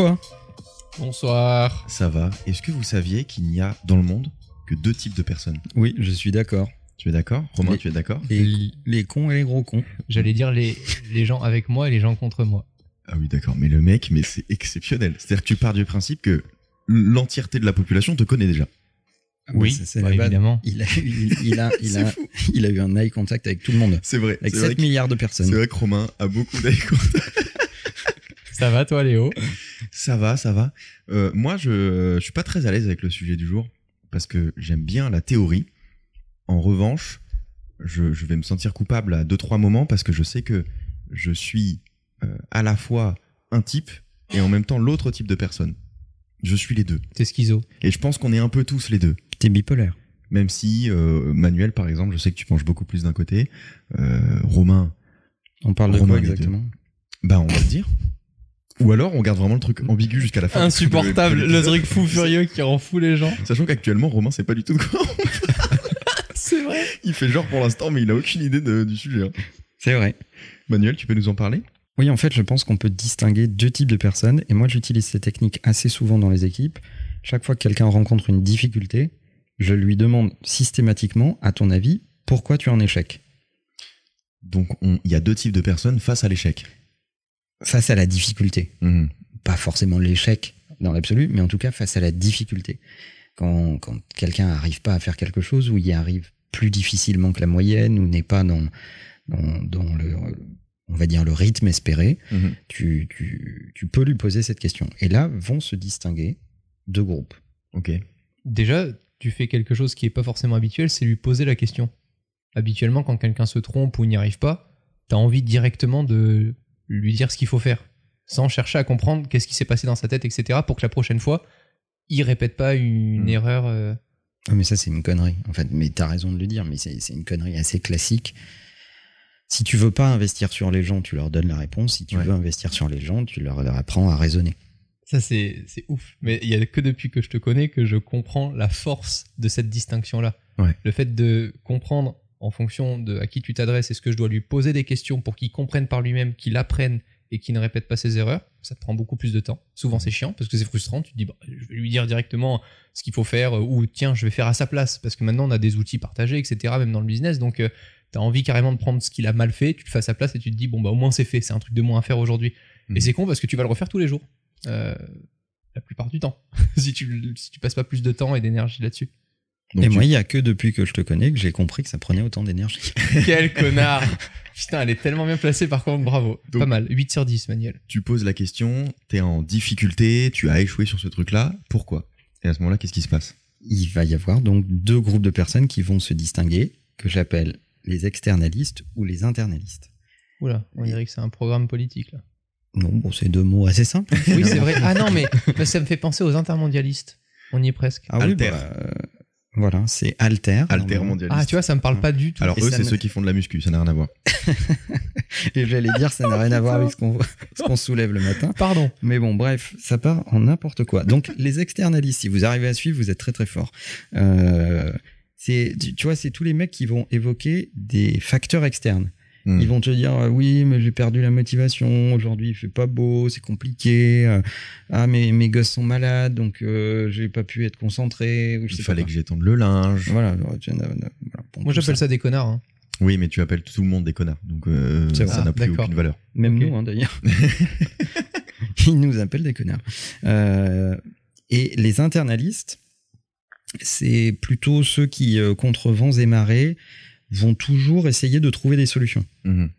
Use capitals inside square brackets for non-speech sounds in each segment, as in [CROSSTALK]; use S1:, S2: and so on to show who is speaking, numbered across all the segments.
S1: toi
S2: Bonsoir.
S3: Ça va. Est-ce que vous saviez qu'il n'y a dans le monde que deux types de personnes?
S1: Oui, je suis d'accord.
S3: Tu es d'accord? Romain,
S1: Les-
S3: tu es d'accord?
S1: Les, les cons et les gros cons.
S2: J'allais dire les, les gens avec moi et les gens contre moi.
S3: Ah oui, d'accord. Mais le mec, mais c'est exceptionnel. C'est-à-dire que tu pars du principe que l'entièreté de la population te connaît déjà.
S1: Ah bah, ça, c'est
S2: bah, évidemment.
S1: Il a, il, il a, [LAUGHS] il,
S3: C'est
S1: a, il a eu un eye contact avec tout le monde.
S3: C'est vrai.
S1: Avec
S3: C'est vrai,
S1: 7
S3: que-
S1: milliards de
S3: c'est
S1: personnes.
S3: vrai que Romain a beaucoup d'écho.
S2: Ça va toi Léo?
S3: Ça va, ça va. Euh, moi, je, je suis pas très à l'aise avec le sujet du jour parce que j'aime bien la théorie. En revanche, je, je vais me sentir coupable à deux trois moments parce que je sais que je suis euh, à la fois un type et en même temps l'autre type de personne. Je suis les deux.
S2: T'es schizo.
S3: Et je pense qu'on est un peu tous les deux.
S1: T'es bipolaire.
S3: Même si euh, Manuel, par exemple, je sais que tu penches beaucoup plus d'un côté. Euh, Romain,
S1: On parle de
S3: Romain,
S1: quoi exactement?
S3: Bah on va le dire. Ou alors on garde vraiment le truc ambigu jusqu'à la fin.
S2: Insupportable, le truc fou furieux qui rend fou les gens.
S3: Sachant qu'actuellement, Romain, c'est pas du tout de quoi. [LAUGHS]
S2: C'est vrai.
S3: Il fait genre pour l'instant, mais il a aucune idée de- du sujet. hein.
S1: C'est vrai.
S3: Manuel, tu peux nous en parler?
S1: Oui, en fait, je pense qu'on peut distinguer deux types de personnes. Et moi, j'utilise ces techniques assez souvent dans les équipes. Chaque fois que quelqu'un rencontre une difficulté, je lui demande systématiquement, à ton avis, pourquoi tu es en échec?
S3: Donc, on- il y a deux types de personnes face à l'échec.
S1: Face à la difficulté.
S3: Mhm.
S1: pas forcément l'échec dans l'absolu, mais en tout cas face à la difficulté. Quand, quand quelqu'un n'arrive pas à faire quelque chose ou il y arrive plus difficilement que la moyenne ou n'est pas dans, dans, dans le, on va dire, le rythme espéré,
S3: Mhm.
S1: tu, tu, tu peux lui poser cette question. Et là vont se distinguer deux groupes.
S3: Ok.
S2: Déjà, tu fais quelque chose qui est pas forcément habituel, c'est lui poser la question. Habituellement, quand quelqu'un se trompe ou n'y arrive pas, t'as envie directement de lui dire ce qu'il faut faire, sans chercher à comprendre qu'est-ce qui s'est passé dans sa tête, etc., pour que la prochaine fois, il répète pas une
S3: Mm.
S2: erreur. euh,
S1: Ah, mais ça, c'est une connerie, en fait. Mais t'as raison de le dire, mais c'est une connerie assez classique. Si tu veux pas investir sur les gens, tu leur donnes la réponse. Si tu
S3: Ouais.
S1: veux investir sur les gens, tu leur apprends à raisonner.
S2: Ça, c'est c'est ouf. Mais il y a que depuis que je te connais que je comprends la force de cette distinction-là.
S3: Ouais.
S2: Le fait de comprendre en fonction de à qui tu t'adresses, est-ce que je dois lui poser des questions pour qu'il comprenne par lui-même, qu'il apprenne et qu'il ne répète pas ses erreurs, ça te prend beaucoup plus de temps. Souvent, c'est chiant parce que c'est frustrant. Tu te dis, bah, je vais lui dire directement ce qu'il faut faire euh, ou tiens, je vais faire à sa place parce que maintenant on a des outils partagés, etc., même dans le business. Donc, tu as envie carrément de prendre ce qu'il a mal fait, tu le fais à sa place et tu te dis, bon, bah, au moins c'est fait, c'est un truc de moins à faire aujourd'hui.
S3: Mhm.
S2: Et c'est con parce que tu vas le refaire tous les jours. Euh, la plupart du temps. [LAUGHS] si, tu, si tu passes pas plus de temps et d'énergie là-dessus.
S3: Donc,
S1: et
S3: tu,
S1: moi, il y a que depuis que je te connais que j'ai compris que ça prenait autant d'énergie. [LAUGHS]
S2: Quel connard [LAUGHS] Putain, elle est tellement bien placée par contre, bravo.
S3: Donc-
S2: pas mal, 8 sur 10, Manuel.
S3: tu poses la question, t'es en difficulté, tu as échoué sur ce truc-là. Pourquoi? Et à ce moment-là, qu'est-ce qui se passe?
S1: Il va y avoir donc deux groupes de personnes qui vont se distinguer, que j'appelle les externalistes ou les internalistes.
S2: Oula, on dirait que c'est un programme politique là.
S1: Non, bon, c'est deux mots assez simples.
S2: Oui, c'est vrai. Ah non, mais mais [LAUGHS] ça me fait penser aux intermondialistes. On y est presque.
S1: Ah oui,
S3: Alter.
S1: bah, euh, voilà, c'est alter.
S3: Alter mondialiste.
S2: Ah, tu vois, ça me parle pas du tout.
S3: Alors
S1: Et
S3: eux, c'est
S1: me-
S3: ceux qui font de la muscu, ça n'a rien à voir. [LAUGHS]
S1: Et j'allais dire, ça n'a rien à voir avec ce qu'on ce qu'on soulève le matin.
S2: Pardon.
S1: Mais bon, bref, ça part en n'importe quoi. Donc, les externalistes, si vous arrivez à suivre, vous êtes très très fort. Euh, tu vois, c'est tous les mecs qui vont évoquer des facteurs externes.
S3: Hmm.
S1: Ils vont te dire euh, oui, mais j'ai perdu la motivation. Aujourd'hui, il fait pas beau, c'est compliqué. euh, ah, mais mes gosses sont malades, donc euh, j'ai pas pu être concentré. Ou je
S3: Il
S1: sais
S3: fallait
S1: pas
S3: que j'étende le linge.
S1: Voilà.
S2: Moi, j'appelle ça des connards. hein.
S3: Oui, mais tu appelles tout le monde des connards, donc euh, ça n'a
S2: Ah,
S3: plus
S2: d'accord.
S3: aucune valeur.
S1: Même nous, hein, d'ailleurs. [LAUGHS] [LAUGHS] Ils nous appellent des connards. Euh, et les internalistes, c'est plutôt ceux qui, euh, contre vents et marées, vont toujours essayer de trouver des solutions.
S3: Mhm.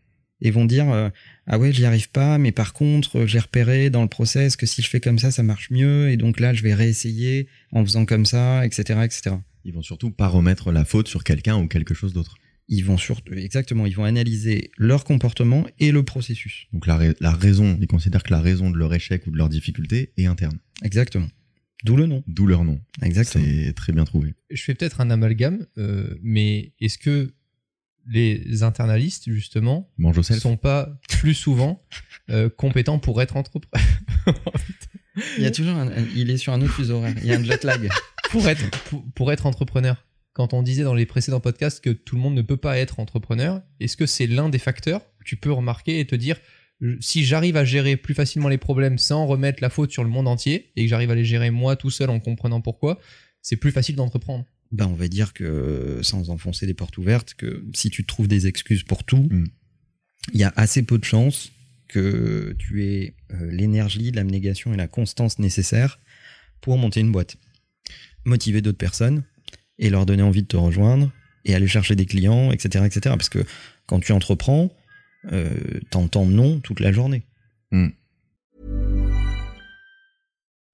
S1: Et vont dire euh, Ah ouais, j'y arrive pas, mais par contre, euh, j'ai repéré dans le process que si je fais comme ça, ça marche mieux, et donc là, je vais réessayer en faisant comme ça, etc. etc.
S3: Ils vont surtout pas remettre la faute sur quelqu'un ou quelque chose d'autre.
S1: Ils vont surtout, exactement, ils vont analyser leur comportement et le processus.
S3: Donc la, ra- la raison, ils considèrent que la raison de leur échec ou de leur difficulté est interne.
S1: Exactement. D'où le nom.
S3: D'où leur nom.
S1: Exactement.
S3: C'est très bien trouvé.
S2: Je fais peut-être un amalgame, euh, mais est-ce que les internalistes, justement, ne sont pas plus souvent euh, compétents pour être entrepreneurs [LAUGHS]
S1: Il y a toujours un, il est sur un autre fuseau horaire. Il y a un jet lag.
S2: pour être, pour, pour être entrepreneur, quand on disait dans les précédents podcasts que tout le monde ne peut pas être entrepreneur, est-ce que c'est l'un des facteurs que tu peux remarquer et te dire si j'arrive à gérer plus facilement les problèmes sans remettre la faute sur le monde entier et que j'arrive à les gérer moi tout seul en comprenant pourquoi, c'est plus facile d'entreprendre?
S1: Ben, on va dire que, sans enfoncer des portes ouvertes, que si tu trouves des excuses pour tout,
S3: Mm.
S1: il y a assez peu de chances que tu aies euh, l'énergie, l'abnégation et la constance nécessaires pour monter une boîte. Motiver d'autres personnes et leur donner envie de te rejoindre et aller chercher des clients, etc. etc. Parce que quand tu entreprends, euh, t'entends non toute la journée.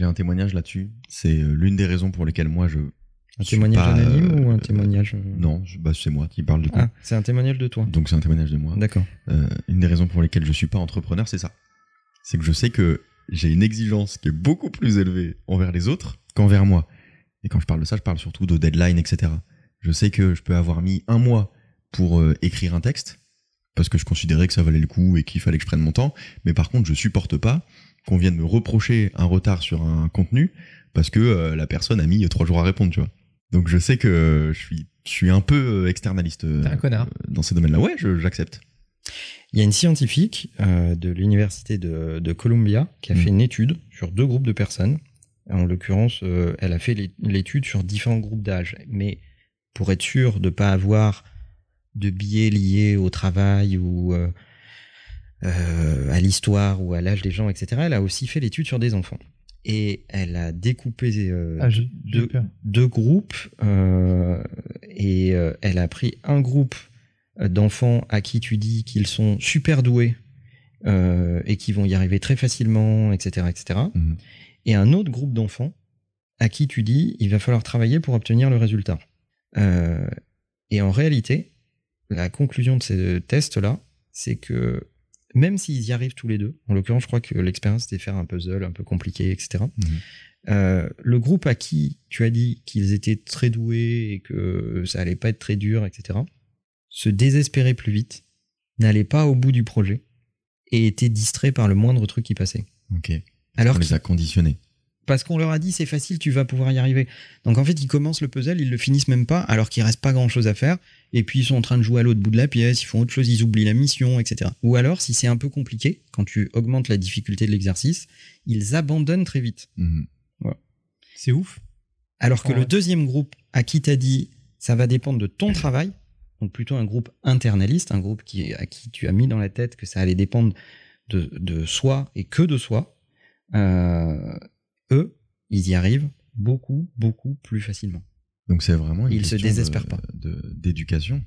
S3: J'ai un témoignage là-dessus. C'est euh, l'une des raisons pour lesquelles moi je.
S1: Un
S3: suis
S1: témoignage
S3: pas,
S1: anonyme
S3: euh,
S1: ou un témoignage euh,
S3: Non, je- bah, c'est moi qui parle du coup.
S1: Ah, c'est un témoignage de toi.
S3: Donc c'est un témoignage de moi.
S1: D'accord.
S3: Euh, une des raisons pour lesquelles je suis pas entrepreneur, c'est ça. C'est que je sais que j'ai une exigence qui est beaucoup plus élevée envers les autres qu'envers moi. Et quand je parle de ça, je parle surtout de deadline, etc. Je sais que je peux avoir mis un mois pour euh, écrire un texte parce que je considérais que ça valait le coup et qu'il fallait que je prenne mon temps. Mais par contre, je supporte pas qu'on vienne me reprocher un retard sur un contenu parce que euh, la personne a mis trois jours à répondre, tu vois. Donc je sais que je suis, je suis un peu euh, externaliste euh,
S2: T'es un connard.
S3: dans ces domaines-là. Ouais, j'accepte.
S1: Il y a une scientifique euh, de l'université de, de Columbia qui a
S3: Mm.
S1: fait une étude sur deux groupes de personnes. En l'occurrence, euh, elle a fait l'é- l'étude sur différents groupes d'âge. Mais pour être sûr de ne pas avoir de biais liés au travail ou euh, à l'histoire ou à l'âge des gens, etc., elle a aussi fait l'étude sur des enfants. Et elle a découpé euh,
S2: Ah,
S1: deux, groupes euh, et euh, elle a pris un groupe d'enfants à qui tu dis qu'ils sont super doués euh, et qui vont y arriver très facilement, etc., etc.
S3: Mhm.
S1: Et un autre groupe d'enfants à qui tu dis il va falloir travailler pour obtenir le résultat. Euh, et en réalité, la conclusion de ces tests-là, c'est que même s'ils y arrivent tous les deux, en l'occurrence, je crois que l'expérience c'était faire un puzzle un peu compliqué, etc.
S3: Mhm.
S1: Euh, le groupe à qui tu as dit qu'ils étaient très doués et que ça allait pas être très dur, etc., se désespérait plus vite, n'allait pas au bout du projet et était distrait par le moindre truc qui passait.
S3: Ok.
S1: Alors
S3: on les a conditionnés.
S1: parce qu'on leur a dit c'est facile, tu vas pouvoir y arriver. Donc en fait, ils commencent le puzzle, ils le finissent même pas, alors qu'il reste pas grand chose à faire. Et puis ils sont en train de jouer à l'autre bout de la pièce, ils font autre chose, ils oublient la mission, etc. Ou alors, si c'est un peu compliqué, quand tu augmentes la difficulté de l'exercice, ils abandonnent très vite.
S3: Mhm.
S2: C'est ouf.
S1: Alors que
S2: Ouais.
S1: le deuxième groupe à qui t'as dit ça va dépendre de ton travail, donc plutôt un groupe internaliste, un groupe qui, à qui tu as mis dans la tête que ça allait dépendre de, de soi et que de soi, euh, eux, ils y arrivent beaucoup, beaucoup plus facilement.
S3: Donc c'est vraiment une
S1: se
S3: question
S1: désespèrent
S3: de-
S1: pas.
S3: de- d'éducation.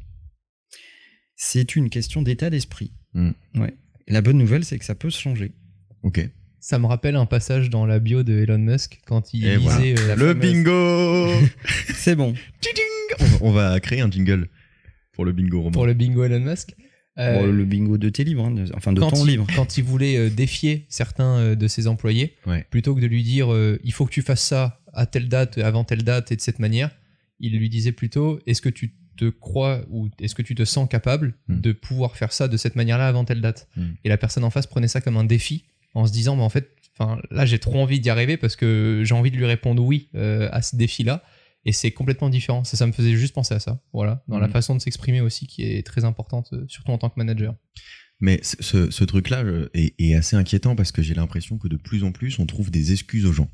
S1: C'est une question d'état d'esprit.
S3: Mm.
S1: Ouais. La bonne nouvelle, c'est que ça peut se changer.
S3: Ok.
S2: Ça me rappelle un passage dans la bio de Elon Musk quand il
S3: Et
S2: disait
S3: voilà.
S2: euh,
S3: le
S1: fameuse-
S3: bingo [LAUGHS]
S1: C'est bon.
S3: On, va, créer un jingle pour le bingo roman.
S2: pour le bingo Elon Musk. Euh,
S1: Bon, le bingo de tes livres, hein, de- enfin de
S2: quand,
S1: ton
S2: il,
S1: livre.
S2: quand il voulait euh, défier certains euh, de ses employés,
S3: Ouais.
S2: plutôt que de lui dire euh, il faut que tu fasses ça à telle date, avant telle date et de cette manière, il lui disait plutôt est-ce que tu te crois ou est-ce que tu te sens capable
S3: Mm.
S2: de pouvoir faire ça de cette manière-là avant telle date
S3: Mm.
S2: Et la personne en face prenait ça comme un défi en se disant bah, en fait, enfin là j'ai trop envie d'y arriver parce que j'ai envie de lui répondre oui euh, à ce défi-là. Et c'est complètement différent. Ça, ça me faisait juste penser à ça. Voilà, dans la
S3: Mm.
S2: façon de s'exprimer aussi, qui est très importante, euh, surtout en tant que manager.
S3: Mais ce, truc-là euh, est, est assez inquiétant parce que j'ai l'impression que de plus en plus on trouve des excuses aux gens.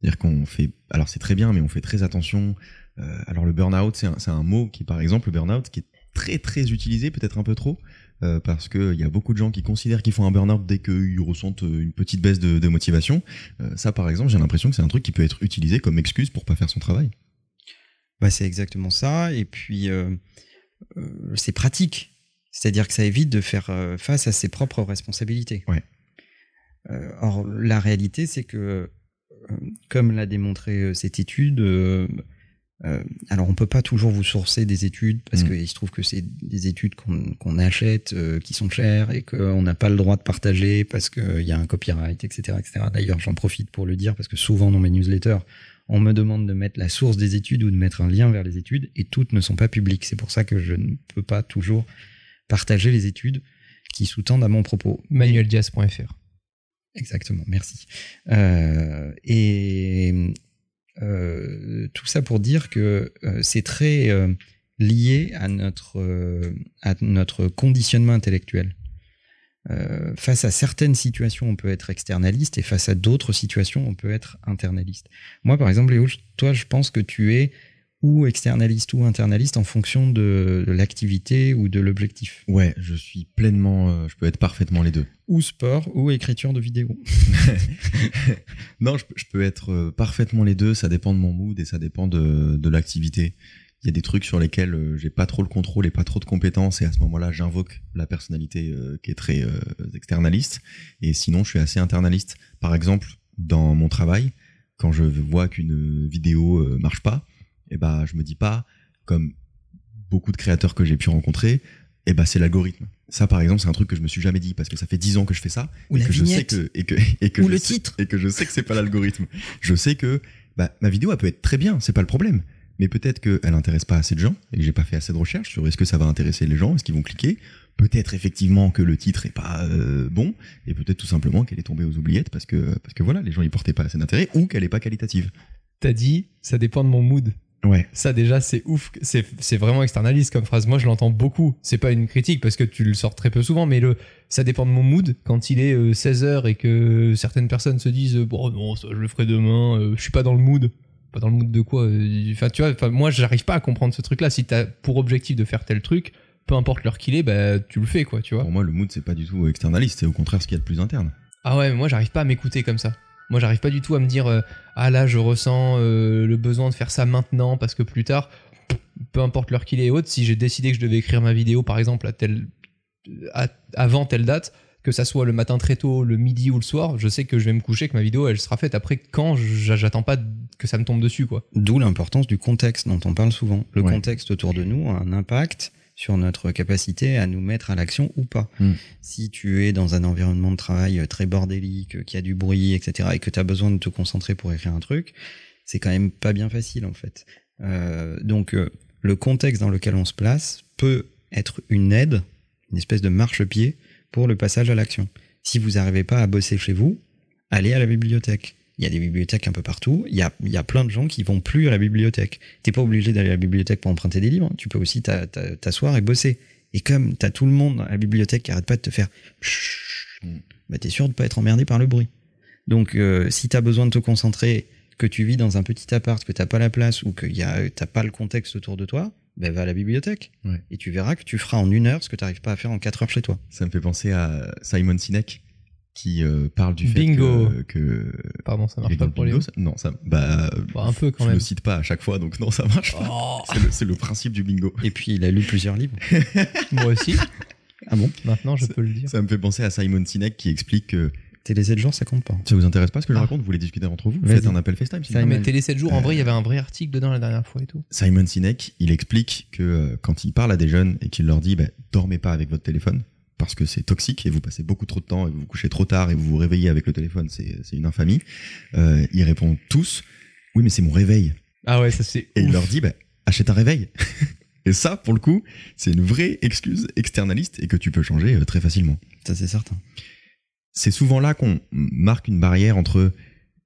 S3: C'est-à-dire qu'on fait, alors c'est très bien, mais on fait très attention. Euh, alors le burn-out, c'est un, un mot qui, par exemple, le burn-out, qui est très très utilisé, peut-être un peu trop, euh, parce qu'il y a beaucoup de gens qui considèrent qu'ils font un burn-out dès qu'ils ressentent euh, une petite baisse de, de motivation. Euh, ça, par exemple, j'ai l'impression que c'est un truc qui peut être utilisé comme excuse pour pas faire son travail.
S1: Bah, c'est exactement ça. Et puis, c'est pratique. C'est-à-dire que ça évite de faire face à ses propres responsabilités.
S3: Ouais.
S1: Or, la réalité, c'est que, comme l'a démontré euh, cette étude, euh, euh, alors on peut pas toujours vous sourcer des études parce
S3: Mm.
S1: qu'il se trouve que c'est des études qu'on achète, euh, qui sont chères et qu'on n'a pas le droit de partager parce qu'il y a un copyright, etc. etc. D'ailleurs, j'en profite pour le dire parce que souvent dans mes newsletters, on me demande de mettre la source des études ou de mettre un lien vers les études et toutes ne sont pas publiques. C'est pour ça que je ne peux pas toujours partager les études qui sous-tendent à mon propos.
S2: Manueldiaz.fr.
S1: Exactement, merci. Euh, et euh, tout ça pour dire que euh, c'est très lié à notre, à notre conditionnement intellectuel. Face à certaines situations, on peut être externaliste et face à d'autres situations, on peut être internaliste. Moi, par exemple, Léo, toi, je pense que tu es ou externaliste ou internaliste en fonction de, l'activité ou de l'objectif.
S3: Ouais, je suis pleinement, euh, je peux être parfaitement les deux.
S1: Ou sport ou écriture de vidéo. [LAUGHS]
S3: non, je, peux- je peux être euh, parfaitement les deux. Ça dépend de mon mood et ça dépend de, de l'activité. Il y a des trucs sur lesquels euh, j'ai pas trop le contrôle et pas trop de compétences et à ce moment-là, j'invoque la personnalité euh, qui est très euh, externaliste. Et sinon, je suis assez internaliste. Par exemple, dans mon travail, quand je vois qu'une vidéo marche pas, et ben, je me dis pas comme beaucoup de créateurs que j'ai pu rencontrer, et ben c'est l'algorithme. Ça, par exemple, c'est un truc que je me suis jamais dit parce que ça fait dix ans que je fais ça
S1: Ou
S3: et
S1: la
S3: que je sais que et que et que
S1: Ou
S3: je
S1: le
S3: sais-
S1: titre.
S3: et que je sais que c'est pas l'algorithme. Je sais que bah, ma vidéo elle peut être très bien, c'est pas le problème. Mais peut-être qu'elle intéresse pas assez de gens et que j'ai pas fait assez de recherches sur est-ce que ça va intéresser les gens, est-ce qu'ils vont cliquer. Peut-être effectivement que le titre est pas euh, bon et peut-être tout simplement qu'elle est tombée aux oubliettes parce que parce que voilà les gens y portaient pas assez d'intérêt ou qu'elle est pas qualitative.
S2: T'as dit, ça dépend de mon mood.
S3: Ouais.
S2: Ça déjà c'est ouf, c'est c'est vraiment externaliste comme phrase. Moi je l'entends beaucoup. C'est pas une critique parce que tu le sors très peu souvent, mais le ça dépend de mon mood. Quand il est 16h et que certaines personnes se disent bon non ça je le ferai demain, euh, je suis pas dans le mood. Pas dans le mood de quoi euh, Enfin tu vois, enfin, moi j'arrive pas à comprendre ce truc-là. Si t'as pour objectif de faire tel truc, peu importe l'heure qu'il est, bah tu le fais quoi, tu vois.
S3: Pour moi le mood c'est pas du tout externaliste, c'est au contraire ce qu'il y a de plus interne.
S2: Ah ouais, mais moi j'arrive pas à m'écouter comme ça. Moi j'arrive pas du tout à me dire euh, ah là je ressens euh, le besoin de faire ça maintenant parce que plus tard, peu importe l'heure qu'il est et si j'ai décidé que je devais écrire ma vidéo par exemple à telle à- avant telle date, que ça soit le matin très tôt, le midi ou le soir, je sais que je vais me coucher que ma vidéo elle sera faite après quand j'attends pas que ça me tombe dessus quoi.
S1: D'où l'importance du contexte dont on parle souvent. Le
S3: Ouais.
S1: contexte autour de nous a un impact sur notre capacité à nous mettre à l'action ou pas.
S3: Mm.
S1: Si tu es dans un environnement de travail très bordélique, qui a du bruit, etc., et que tu as besoin de te concentrer pour écrire un truc, c'est quand même pas bien facile en fait. Euh, donc euh, le contexte dans lequel on se place peut être une aide, une espèce de marchepied pour le passage à l'action. Si vous n'arrivez pas à bosser chez vous, allez à la bibliothèque. Il y a des bibliothèques un peu partout. Il y a, il y a plein de gens qui vont plus à la bibliothèque. T'es pas obligé d'aller à la bibliothèque pour emprunter des livres. Tu peux aussi t'a- t'a- t'asseoir et bosser. Et comme t'as tout le monde à la bibliothèque qui arrête pas de te faire
S3: Mm.
S1: bah t'es sûr de pas être emmerdé par le bruit. Donc euh, si t'as besoin de te concentrer, que tu vis dans un petit appart, que t'as pas la place ou que y a, t'as pas le contexte autour de toi, ben va à la bibliothèque.
S3: Ouais.
S1: Et tu verras que tu feras en une heure ce que t'arrives pas à faire en quatre heures chez toi.
S3: Ça me fait penser à Simon Sinek qui euh, parle du fait
S2: Bingo.
S3: que, que
S2: Pardon, ça marche pas pour les
S3: bingo, ça Non, ça bah,
S2: Bah, un peu quand
S3: je
S2: même.
S3: le cite pas à chaque fois donc non ça marche pas.
S2: Oh,
S3: C'est le, c'est le principe du bingo.
S1: Et puis il a lu plusieurs livres. [LAUGHS]
S2: moi aussi.
S1: Ah bon?
S2: Maintenant je peux le dire.
S3: Ça me fait penser à Simon Sinek qui explique que
S1: Télé 7 jours, ça compte pas.
S3: ça vous intéresse pas ce que je
S2: Ah.
S3: raconte, vous voulez discuter entre vous, faites un appel FaceTime. sinon.
S2: Non, mais
S1: Simon.
S2: Télé 7 jours, en vrai, il y avait un vrai article dedans la dernière fois et tout.
S3: Simon Sinek, il explique que euh, quand il parle à des jeunes et qu'il leur dit bah, dormez pas avec votre téléphone parce que c'est toxique et vous passez beaucoup trop de temps et vous vous couchez trop tard et vous vous réveillez avec le téléphone, c'est c'est une infamie. Euh, ils répondent tous oui mais c'est mon réveil
S2: Ah ouais, ça c'est.
S3: et il leur dit bah, achète un réveil. [LAUGHS] et ça pour le coup c'est une vraie excuse externaliste et que tu peux changer euh, très facilement.
S1: Ça c'est certain.
S3: c'est souvent là qu'on marque une barrière entre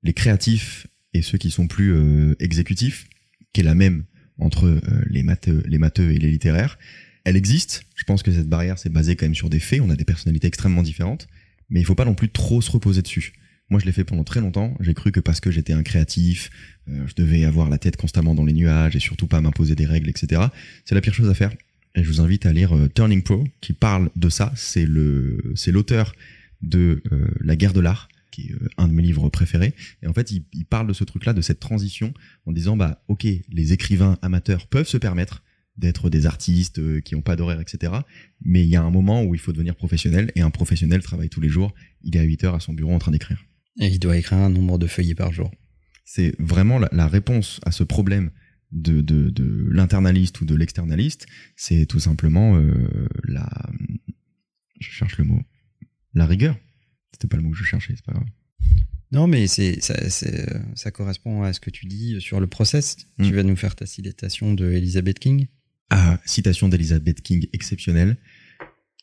S3: les créatifs et ceux qui sont plus euh, exécutifs, qui est la même entre euh, les, matheux, les matheux et les littéraires. Elle existe. Je pense que cette barrière, c'est basé quand même sur des faits. On a des personnalités extrêmement différentes, mais il faut pas non plus trop se reposer dessus. Moi, je l'ai fait pendant très longtemps. J'ai cru que parce que j'étais un créatif, euh, je devais avoir la tête constamment dans les nuages et surtout pas m'imposer des règles, etc. C'est la pire chose à faire. Et je vous invite à lire euh, Turning Pro, qui parle de ça. C'est le, c'est l'auteur de euh, La guerre de l'art, qui est un de mes livres préférés. Et en fait, il, il parle de ce truc-là, de cette transition, en disant, bah, ok, les écrivains amateurs peuvent se permettre d'être des artistes euh, qui n'ont pas d'horaire, etc. Mais il y a un moment où il faut devenir professionnel, et un professionnel travaille tous les jours. Il est à 8 heures à son bureau en train d'écrire.
S1: Et il doit écrire un nombre de feuillets par jour.
S3: C'est vraiment la, la réponse à ce problème de, de, de l'internaliste ou de l'externaliste, c'est tout simplement euh, la... Je cherche le mot. La rigueur. C'était pas le mot que je cherchais, c'est pas grave.
S1: Non, mais c'est ça, correspond à ce que tu dis sur le process.
S3: Mm.
S1: Tu vas nous faire ta citation de Elizabeth King.
S3: Ah, citation d'Elizabeth King exceptionnelle.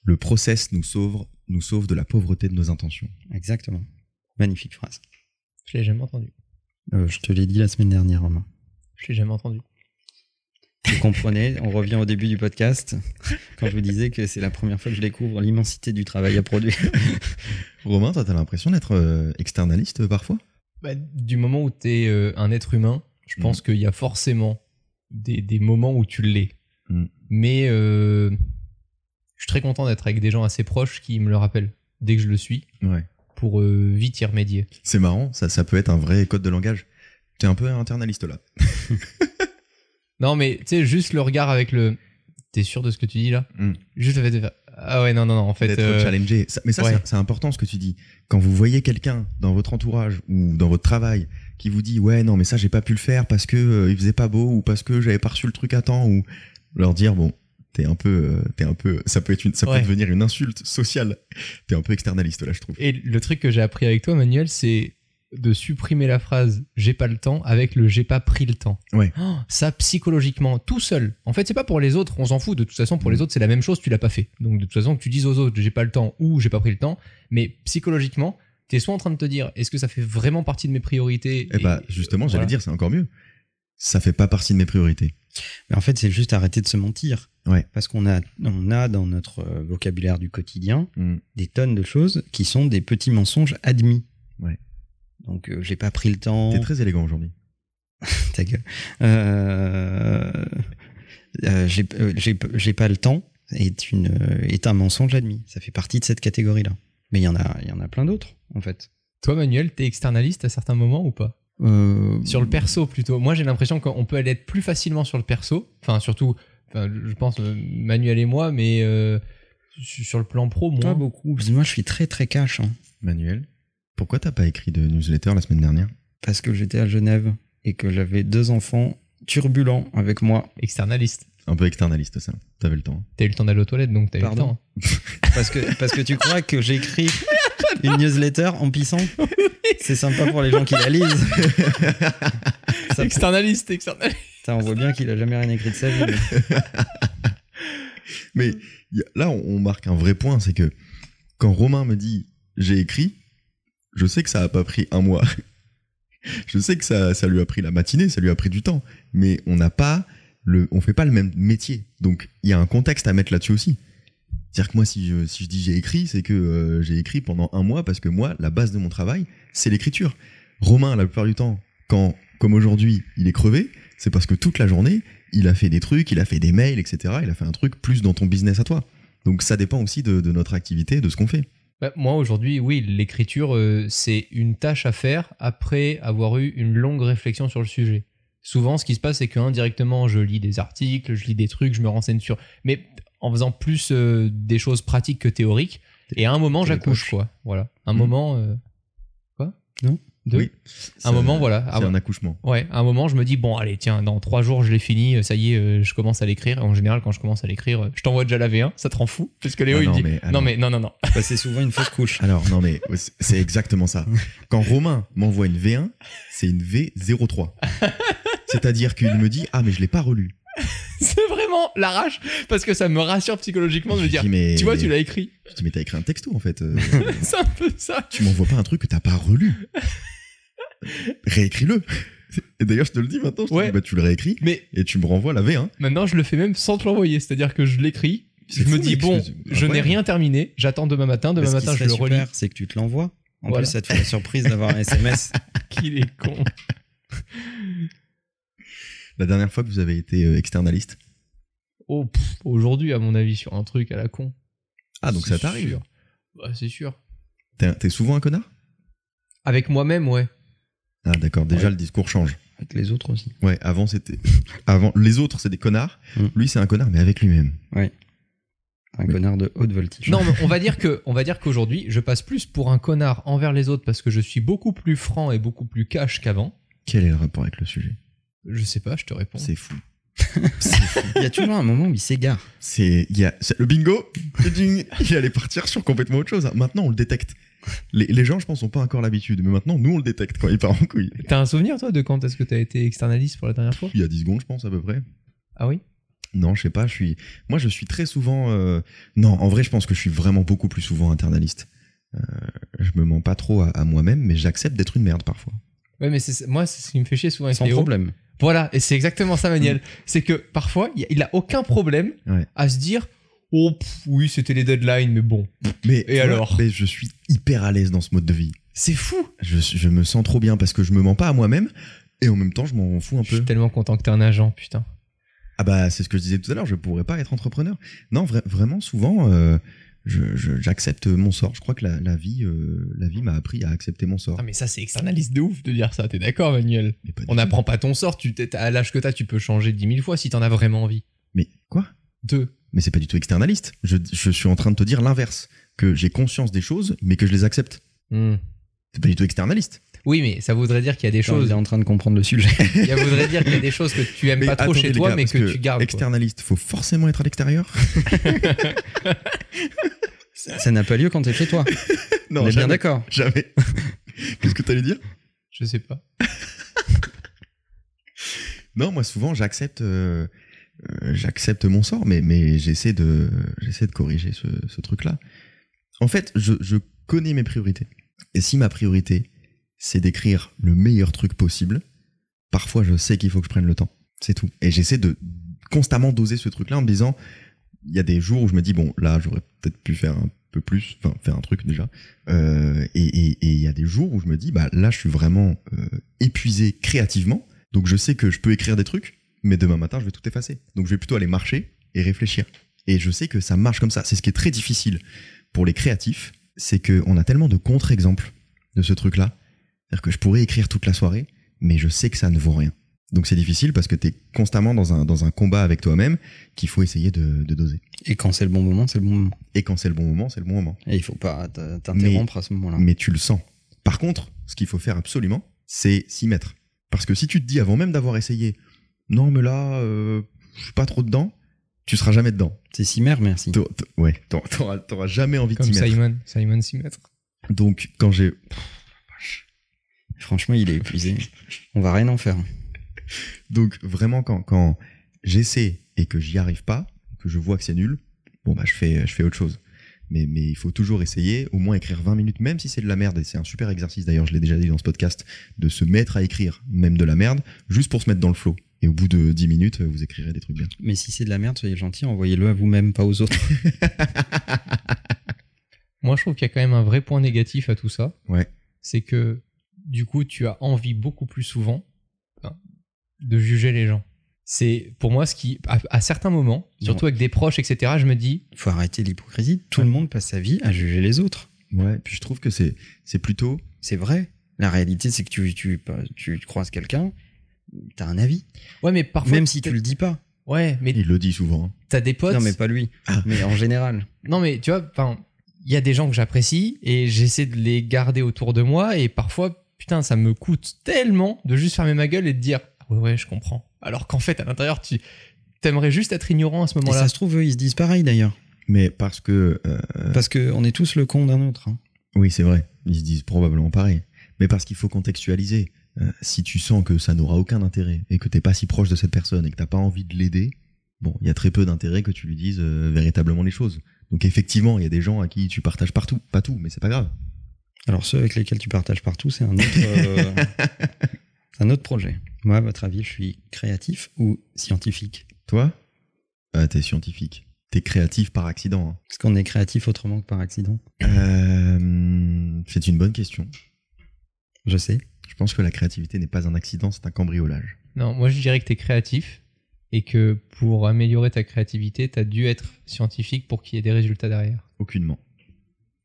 S3: Le process nous sauve, nous sauve de la pauvreté de nos intentions.
S1: Exactement. Magnifique phrase.
S2: Je l'ai jamais entendu.
S1: Euh, je te l'ai dit la semaine dernière, Romain.
S2: Je l'ai jamais entendu.
S1: Vous comprenez, on revient au début du podcast, quand je vous disais que c'est la première fois que je découvre l'immensité du travail à produire. [LAUGHS]
S3: Romain, toi, t'as l'impression d'être euh, externaliste euh, parfois?
S2: Bah, du moment où tu es un être humain, je pense qu'il y a forcément des, des moments où tu l'es.
S3: Mm.
S2: Mais euh, je suis très content d'être avec des gens assez proches qui me le rappellent dès que je le suis
S3: Ouais.
S2: pour euh, vite y remédier.
S3: C'est marrant, ça, ça peut être un vrai code de langage. T'es un peu internaliste là. [LAUGHS]
S2: Non, mais tu sais, juste le regard avec le. T'es sûr de ce que tu dis là
S3: Mm.
S2: Juste le fait de faire. Ah ouais, non, non, non, en fait.
S3: D'être
S2: euh,
S3: challengé. Ça- mais ça,
S2: ouais.
S3: c'est- c'est important ce que tu dis. Quand vous voyez quelqu'un dans votre entourage ou dans votre travail qui vous dit ouais non mais ça j'ai pas pu le faire parce que euh, il faisait pas beau ou parce que j'avais pas reçu le truc à temps ou leur dire bon t'es un peu euh, t'es un peu ça peut être une ça
S2: Ouais.
S3: peut devenir une insulte sociale. T'es un peu externaliste là je trouve.
S2: Et le truc que j'ai appris avec toi, Manuel, c'est de supprimer la phrase j'ai pas le temps avec le j'ai pas pris le temps.
S3: Ouais.
S2: Oh, ça, psychologiquement, tout seul. En fait, c'est pas pour les autres, on s'en fout. De toute façon, pour
S3: Mm.
S2: les autres, c'est la même chose, tu l'as pas fait. Donc, de toute façon, que tu dises aux autres j'ai pas le temps ou j'ai pas pris le temps, mais psychologiquement, t'es soit en train de te dire est-ce que ça fait vraiment partie de mes priorités
S3: Et bah justement j'allais dire c'est encore mieux. Ça fait pas partie de mes priorités.
S1: Mais en fait, c'est juste arrêter de se mentir.
S3: Ouais.
S1: Parce qu'on a, on a dans notre euh, vocabulaire du quotidien
S3: Mm.
S1: des tonnes de choses qui sont des petits mensonges admis.
S3: Ouais.
S1: Donc, euh, j'ai pas pris le temps.
S3: T'es très élégant aujourd'hui. [LAUGHS]
S1: Ta gueule. Euh, euh, j'ai euh, j'ai- j'ai pas le temps est, une, est un mensonge admis. Ça fait partie de cette catégorie-là. Mais il y, en a- il y en a plein d'autres, en fait.
S2: Toi, Manuel, t'es externaliste à certains moments ou pas?
S1: Euh,
S2: Sur le perso plutôt. Moi, j'ai l'impression qu'on peut aller être plus facilement sur le perso. Enfin, surtout, enfin, je pense euh, Manuel et moi, mais euh, su- sur le plan pro,
S1: Pas
S2: moins.
S1: beaucoup. Parce que moi, je suis très très cash. hein.
S3: Manuel, pourquoi t'as pas écrit de newsletter la semaine dernière?
S1: Parce que j'étais à Genève et que j'avais deux enfants turbulents avec moi.
S2: Externaliste.
S3: Un peu externaliste ça. T'avais le temps.
S2: T'as eu le temps d'aller aux toilettes, donc t'as eu le
S1: Pardon
S2: temps.
S1: Parce que, parce que tu crois que j'écris [LAUGHS] une newsletter en pissant C'est sympa pour les gens qui la lisent. [LAUGHS] Ça,
S2: Externaliste, externaliste.
S1: putain, on voit bien qu'il a jamais rien écrit de sa vie. mais-
S3: là, on, on marque un vrai point, c'est que quand Romain me dit j'ai écrit, je sais que ça a pas pris un mois. [LAUGHS] je sais que ça, ça lui a pris la matinée, ça lui a pris du temps, mais on n'a pas le, on fait pas le même métier, donc il y a un contexte à mettre là-dessus aussi. C'est-à-dire que moi, si je, si je dis j'ai écrit, c'est que euh, j'ai écrit pendant un mois parce que moi, la base de mon travail, c'est l'écriture. Romain, la plupart du temps, quand, comme aujourd'hui, il est crevé, c'est parce que toute la journée, il a fait des trucs, il a fait des mails, etc. Il a fait un truc plus dans ton business à toi. Donc ça dépend aussi de, notre activité, de ce qu'on fait.
S2: Bah, moi, aujourd'hui, oui, l'écriture, euh, c'est une tâche à faire après avoir eu une longue réflexion sur le sujet. Souvent, ce qui se passe, c'est qu'indirectement, je lis des articles, je lis des trucs, je me renseigne sur. Mais en faisant plus euh, des choses pratiques que théoriques. Et à un moment, j'accouche, quoi. Voilà. Un
S3: Mhm.
S2: moment. euh, Quoi?
S1: Non
S2: Deux?
S3: Oui.
S2: Un moment, voilà.
S3: C'est
S2: Ah,
S3: un accouchement.
S2: Ouais, à un moment, je me dis, bon, allez, tiens, dans trois jours, je l'ai fini, euh, ça y est, euh, je commence à l'écrire. En général, quand je commence à l'écrire, je t'envoie déjà la V1, ça te rend fou. Parce que Léo,
S3: Ah
S2: il
S3: non,
S2: me dit,
S3: mais- ah
S2: non, mais non, non, non. [LAUGHS]
S1: Bah, c'est souvent une fausse couche.
S3: Alors non mais [LAUGHS] c'est- c'est exactement ça. Quand Romain m'envoie une V1, c'est une V03. [LAUGHS] C'est-à-dire qu'il me dit ah mais je l'ai pas relu.
S2: C'est vraiment l'arrache, parce que ça me rassure psychologiquement de me dire,
S3: mais-
S2: tu vois, tu l'as écrit.
S3: Je dis mais t'as écrit un texto en fait. Euh, [LAUGHS]
S2: c'est un peu ça.
S3: tu m'envoies pas un truc que t'as pas relu. Réécris-le. Et d'ailleurs je te le dis maintenant. Je te
S2: Ouais.
S3: dis, bah tu le réécris
S2: Mais
S3: et tu me renvoies la V1.
S2: maintenant, je le fais même sans te l'envoyer, c'est-à-dire que je l'écris, je me dis, bon, je n'ai rien terminé, j'attends demain matin, demain matin, je le relis.
S1: c'est que tu te l'envoies. En
S2: Voilà.
S1: plus, ça te fait la surprise d'avoir un [LAUGHS] SMS.
S2: Qu'il est con.
S3: La dernière fois que vous avez été euh, externaliste.
S2: Oh, aujourd'hui, à mon avis, sur un truc à la con.
S3: Ah donc ça t'arrive.
S2: Bah, c'est sûr.
S3: T'es souvent un connard?
S2: Avec moi-même, ouais.
S3: Ah d'accord. Déjà
S2: Ouais.
S3: le discours change.
S1: Avec les autres aussi.
S3: Ouais, avant c'était. [LAUGHS] Avant, les autres c'est des connards.
S1: Mm.
S3: Lui c'est un connard, mais avec lui-même.
S1: Un
S3: Oui.
S1: connard de haute voltige.
S2: Non, mais on va [LAUGHS] dire que, on va dire qu'aujourd'hui, je passe plus pour un connard envers les autres parce que je suis beaucoup plus franc et beaucoup plus cash qu'avant.
S3: Quel est le rapport avec le sujet?
S2: Je sais pas, je te réponds.
S3: C'est fou.
S1: Il y a toujours un moment où il s'égare.
S3: C'est, il y a, c'est- le bingo, ding, il allait partir sur complètement autre chose. Maintenant, on le détecte. Les, les gens, je pense, n'ont pas encore l'habitude, mais maintenant, nous, on le détecte quand il part en couille.
S2: T'as un souvenir, toi, de quand est-ce que t'as été externaliste pour la dernière fois?
S3: Il y a 10 secondes, je pense, à peu près.
S2: Ah oui?
S3: Non, je sais pas, je suis. Moi, je suis très souvent. euh, Non, en vrai, je pense que je suis vraiment beaucoup plus souvent internaliste. Euh, je me mens pas trop à, à moi-même, mais j'accepte d'être une merde parfois.
S2: Ouais, mais c'est- moi, c'est ce qui me fait chier souvent avec
S1: Sans
S2: Léo.
S1: problème.
S2: Voilà, et c'est exactement ça, Manuel. C'est que parfois, il- a aucun problème
S3: Ouais.
S2: à se dire Oh, pff, oui, c'était les deadlines, mais bon.
S3: Mais
S2: Et alors
S3: mais je suis hyper à l'aise dans ce mode de vie.
S2: C'est fou
S3: Je, je me sens trop bien parce que je me mens pas à moi-même et en même temps, je m'en fous un
S2: Je suis
S3: peu.
S2: tellement content que t'es un agent, putain.
S3: Ah bah, c'est ce que je disais tout à l'heure. Je pourrais pas être entrepreneur. Non, vra- vraiment, souvent, euh, je- je- j'accepte mon sort. Je crois que la, la vie, euh, la vie m'a appris à accepter mon sort.
S2: Ah, mais ça, c'est externaliste de ouf de dire ça, t'es d'accord, Manuel On n'apprend pas ton sort, tu à l'âge que t'as, tu peux changer dix mille fois si t'en as vraiment envie.
S3: Mais quoi?
S2: Deux.
S3: Mais c'est pas du tout externaliste. Je, je suis en train de te dire l'inverse. Que j'ai conscience des choses, mais que je les accepte.
S2: Hmm.
S3: C'est pas du tout externaliste.
S2: Oui, mais ça voudrait dire qu'il y a des choses.
S1: il est en train de comprendre le sujet. [LAUGHS]
S2: Ça voudrait dire qu'il y a des choses que tu aimes
S3: Mais
S2: pas trop
S3: attendez,
S2: chez toi,
S3: gars,
S2: mais que, tu gardes.
S3: Externaliste, faut forcément être à l'extérieur. [LAUGHS]
S1: Ça n'a pas lieu quand t'es chez toi. [LAUGHS]
S3: non,
S1: On est bien d'accord.
S3: Jamais. Qu'est-ce que t'allais dire?
S2: Je sais pas.
S3: Non, moi souvent j'accepte, euh, euh, j'accepte mon sort, mais mais j'essaie de, j'essaie de corriger ce, ce truc-là. En fait, je, je connais mes priorités. Et si ma priorité c'est d'écrire le meilleur truc possible, parfois je sais qu'il faut que je prenne le temps. C'est tout. Et j'essaie de constamment doser ce truc-là en me disant, il y a des jours où je me dis bon là j'aurais peut-être pu faire un peu plus, enfin faire un truc déjà. Euh, et il y a des jours où je me dis bah là je suis vraiment euh, épuisé créativement, donc je sais que je peux écrire des trucs, mais demain matin je vais tout effacer. Donc je vais plutôt aller marcher et réfléchir. Et je sais que ça marche comme ça. C'est ce qui est très difficile pour les créatifs, c'est qu'on a tellement de contre-exemples de ce truc-là. C'est-à-dire que je pourrais écrire toute la soirée, mais je sais que ça ne vaut rien. Donc c'est difficile parce que tu es constamment dans un, dans un combat avec toi-même qu'il faut essayer de, de doser.
S1: Et quand c'est le bon moment, c'est le bon moment.
S3: Et quand c'est le bon moment, c'est le bon moment.
S1: Et il faut pas t- t'interrompre à ce moment-là.
S3: Mais tu le sens. Par contre, ce qu'il faut faire absolument, c'est s'y mettre. Parce que si tu te dis avant même d'avoir essayé, non mais là, euh, je suis pas trop dedans, tu seras jamais dedans.
S1: C'est Cimer, merci.
S3: T'auras- t'a- Ouais, t'auras- jamais envie de t'y mettre.
S2: Simon. Simon s'y mettre.
S3: Donc quand j'ai...
S1: Franchement, il est épuisé. On va rien en faire.
S3: Donc vraiment quand, quand j'essaie et que j'y arrive pas, que je vois que c'est nul, bon bah je fais, je fais autre chose. Mais, mais il faut toujours essayer, au moins écrire 20 minutes, même si c'est de la merde, et c'est un super exercice d'ailleurs, je l'ai déjà dit dans ce podcast, de se mettre à écrire même de la merde, juste pour se mettre dans le flow. Et au bout de 10 minutes, vous écrirez des trucs bien.
S1: Mais si c'est de la merde, soyez gentil, envoyez-le à vous-même, pas aux autres. [LAUGHS]
S2: Moi, je trouve qu'il y a quand même un vrai point négatif à tout ça.
S3: Ouais.
S2: C'est que, du coup, tu as envie beaucoup plus souvent hein, de juger les gens. C'est pour moi ce qui, à, à certains moments, surtout avec des proches, etc., je me dis,
S1: faut arrêter l'hypocrisie. Tout le monde passe sa vie à juger les autres.
S3: Ouais, puis je trouve que c'est, c'est plutôt...
S1: C'est vrai. La réalité, c'est que tu, tu, tu croises quelqu'un, t'as un avis.
S2: ouais, mais parfois.
S1: Même si tu le dis pas.
S2: Ouais, mais
S3: Il le dit souvent. hein.
S2: t'as des potes.
S1: Non, mais pas lui.
S3: Ah.
S1: Mais en général.
S2: Non, mais tu vois, enfin, il y a des gens que j'apprécie et j'essaie de les garder autour de moi et parfois, putain, ça me coûte tellement de juste fermer ma gueule et de dire, ah ouais, ouais, je comprends. Alors qu'en fait, à l'intérieur, tu t'aimerais juste être ignorant à ce
S1: Et
S2: moment-là.
S1: ça se trouve, eux, ils se disent pareil d'ailleurs.
S3: Mais parce que... euh,
S1: Parce qu'on est tous le con d'un autre. hein.
S3: Oui, c'est vrai. Ils se disent probablement pareil. Mais parce qu'il faut contextualiser. Euh, si tu sens que ça n'aura aucun intérêt et que t'es pas si proche de cette personne et que t'as pas envie de l'aider, bon, il y a très peu d'intérêt que tu lui dises euh, véritablement les choses. Donc effectivement, il y a des gens à qui tu partages partout, pas tout, mais c'est pas grave.
S1: Alors ceux avec lesquels tu partages partout, c'est un autre, euh, [LAUGHS] un autre projet. Moi, à votre avis, je suis créatif ou scientifique?
S3: Toi, ah, t'es scientifique. T'es créatif par accident. hein.
S1: Est-ce qu'on est créatif autrement que par accident?
S3: Euh, c'est une bonne question.
S1: Je sais.
S3: Je pense que la créativité n'est pas un accident, c'est un cambriolage.
S2: Non, moi je dirais que t'es créatif et que pour améliorer ta créativité, t'as dû être scientifique pour qu'il y ait des résultats derrière.
S3: Aucunement.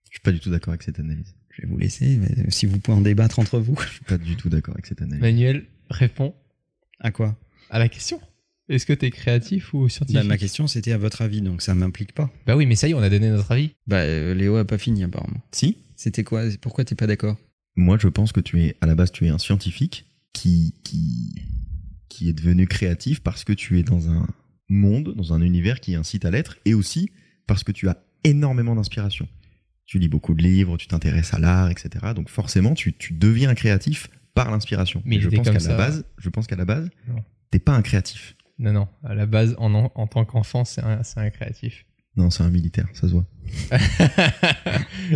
S3: Je suis pas du tout d'accord avec cette analyse.
S1: Je vais vous laisser, mais si vous pouvez en débattre entre vous.
S3: Je suis pas du tout d'accord avec cette analyse.
S2: Manuel, réponds.
S1: À quoi?
S2: À la question. Est-ce que t'es créatif ou scientifique?
S1: Bah, Ma question, c'était à votre avis, donc ça m'implique pas.
S2: Bah oui, mais ça y est, on a donné notre avis.
S1: Bah, euh, Léo a pas fini apparemment.
S3: Si
S1: C'était quoi? Pourquoi t'es pas d'accord?
S3: Moi, je pense que tu es, à la base, tu es un scientifique qui, qui, qui est devenu créatif parce que tu es dans un monde, dans un univers qui incite à l'être et aussi parce que tu as énormément d'inspiration. Tu lis beaucoup de livres, tu t'intéresses à l'art, etc. Donc forcément, tu, tu deviens un créatif par l'inspiration.
S2: Mais
S3: je pense qu'à la base, je pense qu'à la base, t'es pas un créatif.
S2: Non, non. À la base, en, en, en tant qu'enfant, c'est un, c'est un créatif.
S3: Non, c'est un militaire, ça se voit. [LAUGHS]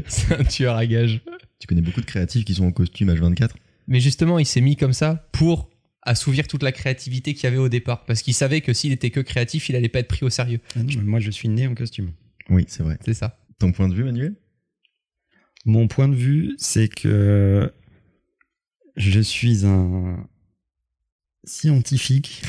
S2: c'est un tueur à gages.
S3: Tu connais beaucoup de créatifs qui sont en costume H24
S2: Mais justement, il s'est mis comme ça pour assouvir toute la créativité qu'il y avait au départ. Parce qu'il savait que s'il était que créatif, il allait pas être pris au sérieux.
S1: Ah non, Moi, je suis né en costume.
S3: Oui, c'est vrai.
S2: C'est ça.
S3: Ton point de vue, Manuel?
S1: Mon point de vue, c'est que je suis un scientifique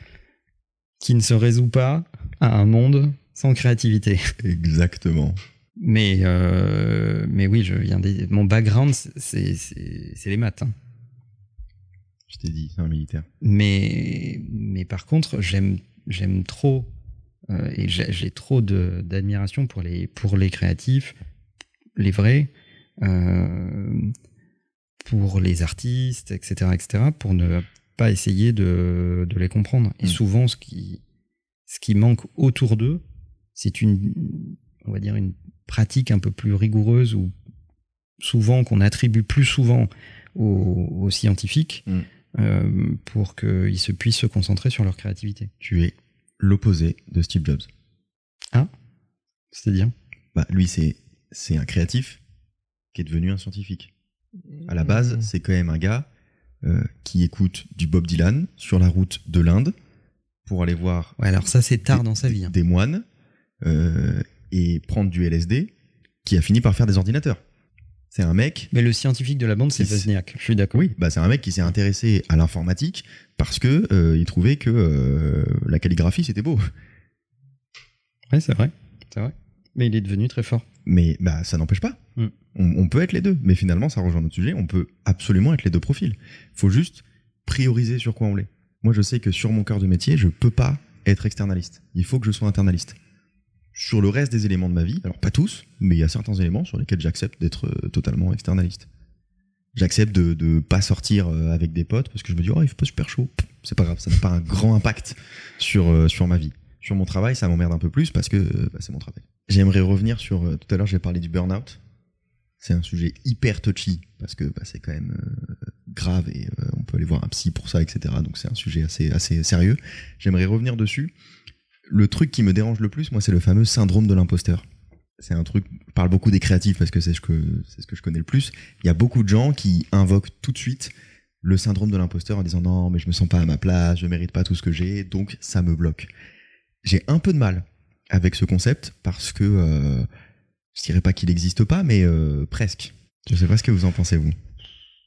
S1: [LAUGHS] qui ne se résout pas à un monde sans créativité.
S3: Exactement.
S1: Mais, euh, mais oui, je viens des... mon background, c'est les maths. hein.
S3: Je t'ai dit, c'est un militaire.
S1: Mais, mais par contre, j'aime trop euh, et j'ai trop d'admiration pour les, pour les créatifs, les vrais, euh, pour les artistes, etc., etc., pour ne pas essayer de, de les comprendre. Et
S3: Mm.
S1: souvent, ce qui, ce qui manque autour d'eux, c'est une, on va dire, une pratique un peu plus rigoureuse ou souvent qu'on attribue plus souvent aux, aux scientifiques
S3: Mm.
S1: euh, pour qu'ils se puissent se concentrer sur leur créativité.
S3: Tu es l'opposé de Steve Jobs.
S1: C'est-à-dire?
S3: Bah, lui, c'est c'est un créatif qui est devenu un scientifique. À la
S2: Mmh.
S3: base, c'est quand même un gars euh, qui écoute du Bob Dylan sur la route de l'Inde pour aller voir
S1: Ouais, alors ça, c'est tard
S3: des-
S1: dans sa vie. hein.
S3: des moines euh, et prendre du LSD, qui a fini par faire des ordinateurs. C'est un mec.
S1: Mais le scientifique de la bande, c'est Wozniak. Je suis d'accord.
S3: Oui, bah c'est un mec qui s'est intéressé à l'informatique parce que euh, il trouvait que la calligraphie c'était beau.
S1: Ouais, c'est vrai. C'est vrai. Mais il est devenu très fort.
S3: Mais bah ça n'empêche pas.
S1: Mm.
S3: On, on peut être les deux, mais finalement ça rejoint notre sujet. On peut absolument être les deux profils. Faut juste prioriser sur quoi on l'est. Moi, je sais que sur mon cœur de métier, je peux pas être externaliste. Il faut que je sois internaliste. Sur le reste des éléments de ma vie, alors pas tous, mais il y a certains éléments sur lesquels j'accepte d'être euh, totalement externaliste. J'accepte de ne pas sortir euh, avec des potes parce que je me dis, oh, il fait pas super chaud. C'est pas grave, ça n'a pas un grand impact sur, euh, sur ma vie. Sur mon travail, ça m'emmerde un peu plus parce que bah, c'est mon travail. J'aimerais revenir sur. euh, tout à l'heure, j'ai parlé du burn-out. C'est un sujet hyper touchy parce que bah, c'est quand même euh, grave et euh, on peut aller voir un psy pour ça, etc. Donc c'est un sujet assez, assez sérieux. J'aimerais revenir dessus. Le truc qui me dérange le plus, moi, c'est le fameux syndrome de l'imposteur. C'est un truc, je parle beaucoup des créatifs parce que c'est ce que, ce que je connais le plus. Il y a beaucoup de gens qui invoquent tout de suite le syndrome de l'imposteur en disant non, mais je me sens pas à ma place, je mérite pas tout ce que j'ai, donc ça me bloque. J'ai un peu de mal avec ce concept parce que euh, je dirais pas qu'il n'existe pas, mais euh, presque. Je sais pas ce que vous en pensez, vous.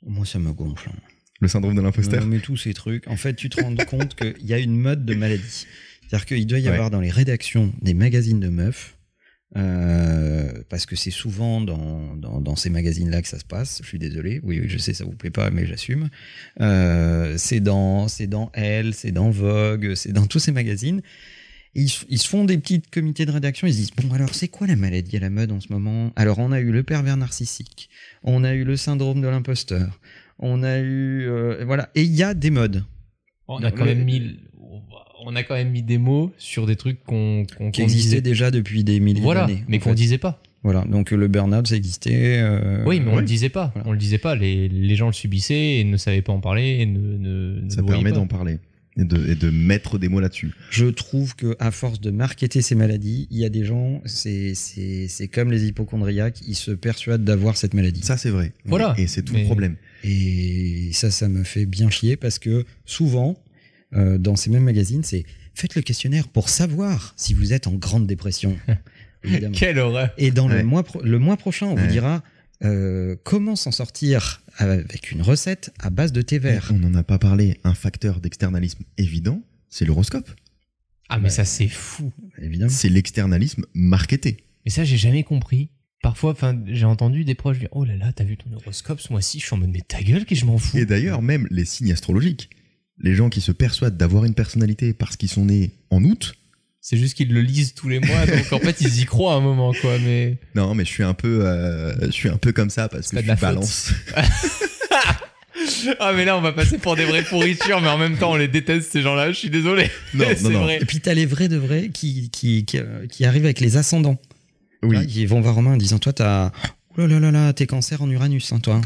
S1: Moi, ça me gonfle. hein.
S3: Le syndrome de l'imposteur
S1: mais tous ces trucs. En fait, tu te rends compte qu'il y a une mode de maladie. C'est-à-dire qu'il doit y
S3: Ouais.
S1: avoir dans les rédactions des magazines de meufs, euh, parce que c'est souvent dans, dans, dans ces magazines-là que ça se passe. Je suis désolé. Oui, oui, je sais, ça vous plaît pas, mais j'assume. Euh, c'est dans, c'est dans Elle, c'est dans Vogue, c'est dans tous ces magazines. Et ils, se- ils se font des petits comités de rédaction. Ils se disent bon alors c'est quoi la maladie à la mode en ce moment? Alors on a eu le pervers narcissique, on a eu le syndrome de l'imposteur, on a eu euh, voilà et il y a des modes
S2: On a quand même mis, on a quand même mis des mots sur des trucs qu'on qu'on
S1: qui existaient
S2: disait.
S1: déjà depuis des milliers
S2: Voilà,
S1: d'années.
S2: mais qu'on
S1: fait.
S2: disait pas.
S1: Voilà, donc le burn-out ça existait. euh,
S2: oui, mais on
S3: ouais.
S2: le disait pas.
S1: Voilà.
S2: On le disait pas. Les, les gens le subissaient et ne savaient pas en parler et ne, ne, ne
S3: Ça permet d'en parler et de, et de mettre des mots là-dessus.
S1: Je trouve que à force de marketer ces maladies, il y a des gens, c'est c'est c'est comme les hypochondriaques, ils se persuadent d'avoir cette maladie.
S3: Ça, c'est vrai.
S2: Voilà.
S3: Et c'est tout
S2: Mais-
S3: le problème.
S1: Et ça, ça me fait bien chier parce que souvent, euh, dans ces mêmes magazines, c'est faites le questionnaire pour savoir si vous êtes en grande dépression. [LAUGHS]
S2: Quelle horreur.
S1: Et dans
S3: Ouais.
S1: le, mois pro- le mois prochain, on
S3: Ouais.
S1: vous dira euh, comment s'en sortir avec une recette à base de thé vert?
S3: On n'en a pas parlé. Un facteur d'externalisme évident, c'est l'horoscope.
S2: Ah, mais
S1: Ouais.
S2: ça, c'est fou.
S1: Évidemment.
S3: C'est l'externalisme marketé.
S2: Mais ça, j'ai jamais compris. Parfois, enfin, j'ai entendu des proches dire Oh là là, t'as vu ton horoscope ce mois-ci? Je suis en mode Mais ta gueule, que je m'en fous?
S3: Et d'ailleurs, même les signes astrologiques. Les gens qui se persuadent d'avoir une personnalité parce qu'ils sont nés en août.
S2: C'est juste qu'ils le lisent tous les mois, donc en fait ils y croient à un moment, quoi. Mais [LAUGHS]
S3: Non, mais je suis un peu, euh, je suis un peu comme ça parce que je suis balance. [LAUGHS]
S2: ah, mais là on va passer pour des vraies pourritures, mais en même temps on les déteste ces gens-là. Je suis désolé.
S3: Non, [LAUGHS]
S2: c'est
S3: non, non.
S2: vrai.
S1: Et puis t'as les vrais de vrais qui, qui, qui, euh, qui arrivent avec les ascendants.
S3: Oui.
S1: Là, ils vont voir Romain en disant Toi, t'as. Oh là là là là, t'es cancer en Uranus, hein, toi.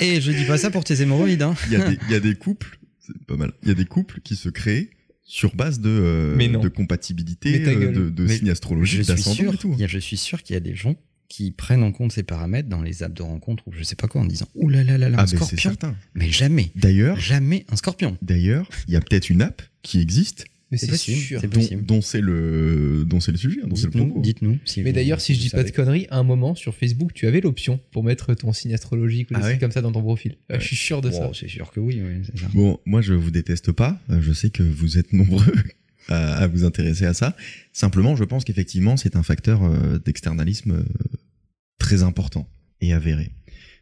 S1: Et je dis pas ça pour tes hémorroïdes, hein.
S3: Il y, il y a des couples, c'est pas mal. Il y a des couples qui se créent sur base de, euh,
S2: Mais
S3: de compatibilité,
S2: Mais
S3: euh, de, de
S1: Mais
S3: signes astrologiques, d'ascendant et tout.
S1: a- je suis sûr qu'il y a des gens qui prennent en compte ces paramètres dans les apps de rencontre ou je sais pas quoi en disant Ouh là là là là,
S3: Ah,
S1: un
S3: mais
S1: scorpion.
S3: certain.
S1: Mais jamais,
S3: D'ailleurs,
S1: jamais un scorpion.
S3: d'ailleurs, il y a peut-être une app qui existe
S2: Mais
S1: C'est possible,
S2: sûr.
S1: c'est
S3: dont,
S1: possible.
S3: dont c'est le, dont c'est le sujet, dont c'est le
S1: Dites-nous,
S3: propos.
S1: dites-nous. si
S2: Mais d'ailleurs, si je dis pas de conneries, à un moment sur Facebook, tu avais l'option pour mettre ton signe astrologique ou des
S3: Ah
S2: trucs
S3: ouais
S2: comme ça dans ton profil. Euh,
S3: Ouais.
S2: Je suis sûr de ça.
S1: C'est sûr que oui, oui, c'est ça.
S3: Bon, moi je vous déteste pas. Je sais que vous êtes nombreux [LAUGHS] à, à vous intéresser à ça. Simplement, je pense qu'effectivement, c'est un facteur euh, d'externalisme euh, très important et avéré.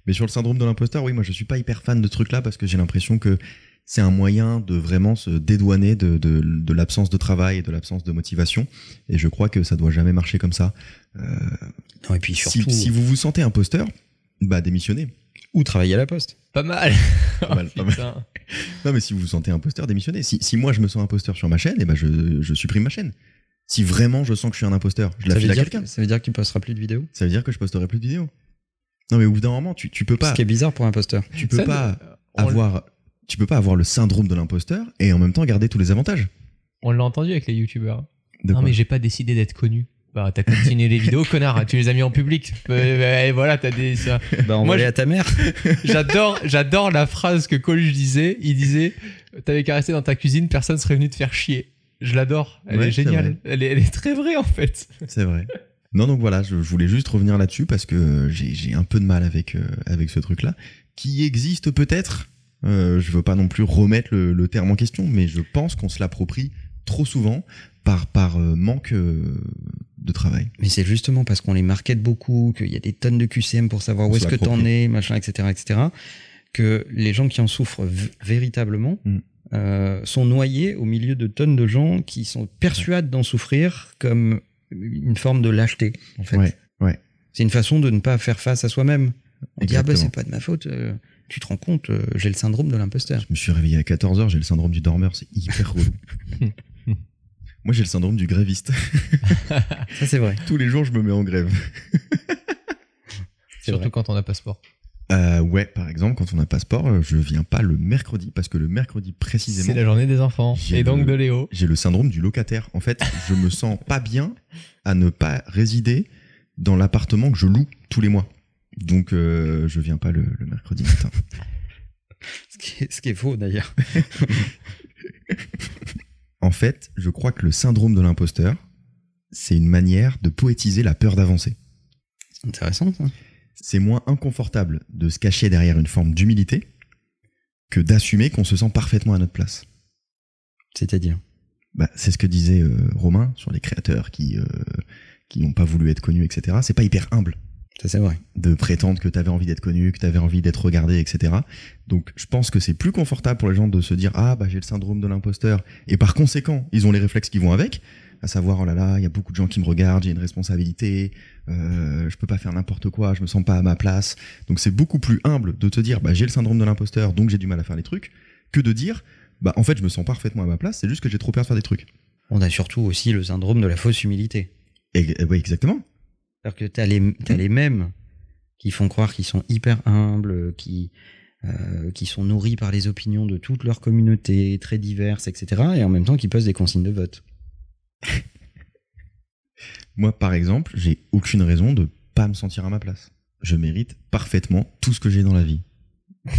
S3: Mais sur le syndrome de l'imposteur, oui, moi je suis pas hyper fan de ce truc-là parce que j'ai l'impression que c'est un moyen de vraiment se dédouaner de, de, de l'absence de travail et de l'absence de motivation. Et je crois que ça doit jamais marcher comme ça. Euh,
S1: Non, et puis
S3: si,
S1: surtout,
S3: si vous vous sentez imposteur, bah démissionnez.
S1: ou travailler à la poste.
S2: Pas mal. [LAUGHS]
S3: Pas mal,
S2: Oh,
S3: pas mal. Non, mais si vous vous sentez imposteur, démissionnez. Si, si moi je me sens imposteur sur ma chaîne, eh ben je, je supprime ma chaîne. Si vraiment je sens que je suis un imposteur, je la
S1: Ça
S3: file
S1: veut,
S3: à
S1: dire,
S3: quelqu'un.
S1: ça veut dire que tu posteras plus de vidéos?
S3: Ça veut dire que je posterai plus de vidéos. Non, mais au bout d'un moment, tu, tu peux pas,
S1: Ce qui est bizarre pour un imposteur.
S3: tu peux
S2: Ça,
S3: pas
S2: on-
S3: avoir, tu peux pas avoir le syndrome de l'imposteur et en même temps garder tous les avantages.
S2: On l'a entendu avec les youtubeurs. Non, mais j'ai pas décidé d'être connu. Bah, t'as continué les vidéos, [LAUGHS] connard. Tu les as mis en public. Euh, bah, et voilà, t'as des. ça.
S1: Bah, on
S2: Moi,
S1: va aller à ta mère. [LAUGHS]
S2: J'adore, j'adore la phrase que Coluche disait. Il disait, t'avais qu'à rester dans ta cuisine, personne serait venu te faire chier. Je l'adore. Elle
S3: Ouais,
S2: est géniale. Elle est, elle est très vraie, en fait.
S3: C'est vrai. Non, donc voilà, je, je voulais juste revenir là-dessus parce que j'ai j'ai un peu de mal avec, euh, avec ce truc-là, qui existe peut-être. Euh, je veux pas non plus remettre le, le terme en question, mais je pense qu'on se l'approprie trop souvent par, par euh, manque euh, de travail.
S1: Mais c'est justement parce qu'on les market beaucoup, qu'il y a des tonnes de QCM pour savoir
S3: On
S1: où est-ce que t'en es, machin, etc., etc., que les gens qui en souffrent véritablement
S3: Mm.
S1: euh, sont noyés au milieu de tonnes de gens qui sont persuadés d'en souffrir comme une forme de lâcheté, en fait.
S3: Ouais, ouais.
S1: C'est une façon de ne pas faire face à soi-même. On dit, ah
S3: Exactement.
S1: c'est pas de ma faute, euh, tu te rends compte, euh, j'ai le syndrome de l'imposteur.
S3: Je me suis réveillé à 14h, j'ai le syndrome du dormeur, c'est hyper relou. [LAUGHS] Moi, j'ai le syndrome du gréviste. [LAUGHS]
S1: Ça c'est vrai.
S3: Tous les jours, je me mets en grève.
S1: C'est
S2: Surtout
S1: vrai.
S2: quand on a passeport.
S3: Euh, ouais, par exemple, quand on a passeport, euh, je viens pas le mercredi parce que le mercredi
S2: C'est
S3: précisément,
S2: la journée des enfants. Et donc
S3: le-
S2: de Léo.
S3: j'ai le syndrome du locataire. En fait, je me sens pas bien à ne pas résider dans l'appartement que je loue tous les mois. Donc, euh, je viens pas le, le mercredi matin.
S1: Ce qui est, ce qui est faux d'ailleurs. [LAUGHS]
S3: En fait, je crois que le syndrome de l'imposteur, c'est une manière de poétiser la peur d'avancer.
S1: C'est intéressant ça.
S3: c'est moins inconfortable de se cacher derrière une forme d'humilité que d'assumer qu'on se sent parfaitement à notre place.
S1: C'est-à-dire
S3: Bah, c'est ce que disait euh, Romain sur les créateurs qui euh, qui n'ont pas voulu être connus, etc. C'est pas hyper humble
S1: Ça c'est vrai.
S3: de prétendre que t'avais envie d'être connu, que t'avais envie d'être regardé, etc. Donc, je pense que c'est plus confortable pour les gens de se dire ah bah j'ai le syndrome de l'imposteur et par conséquent ils ont les réflexes qui vont avec, à savoir oh là là il y a beaucoup de gens qui me regardent, j'ai une responsabilité, euh, je peux pas faire n'importe quoi, je me sens pas à ma place. Donc c'est beaucoup plus humble de te dire bah j'ai le syndrome de l'imposteur donc j'ai du mal à faire les trucs que de dire bah en fait je me sens parfaitement à ma place, c'est juste que j'ai trop peur de faire des trucs.
S1: On a surtout aussi le syndrome de la fausse humilité.
S3: Et, et ouais, exactement.
S1: C'est-à-dire que t'as les, t'as
S3: Mm.
S1: les mêmes qui font croire qu'ils sont hyper humbles, qui, euh, qui sont nourris par les opinions de toute leur communauté, très diverses, etc. Et en même temps qui posent des consignes de vote. [LAUGHS]
S3: Moi, par exemple, j'ai aucune raison de pas me sentir à ma place. Je mérite parfaitement tout ce que j'ai dans la vie. [LAUGHS]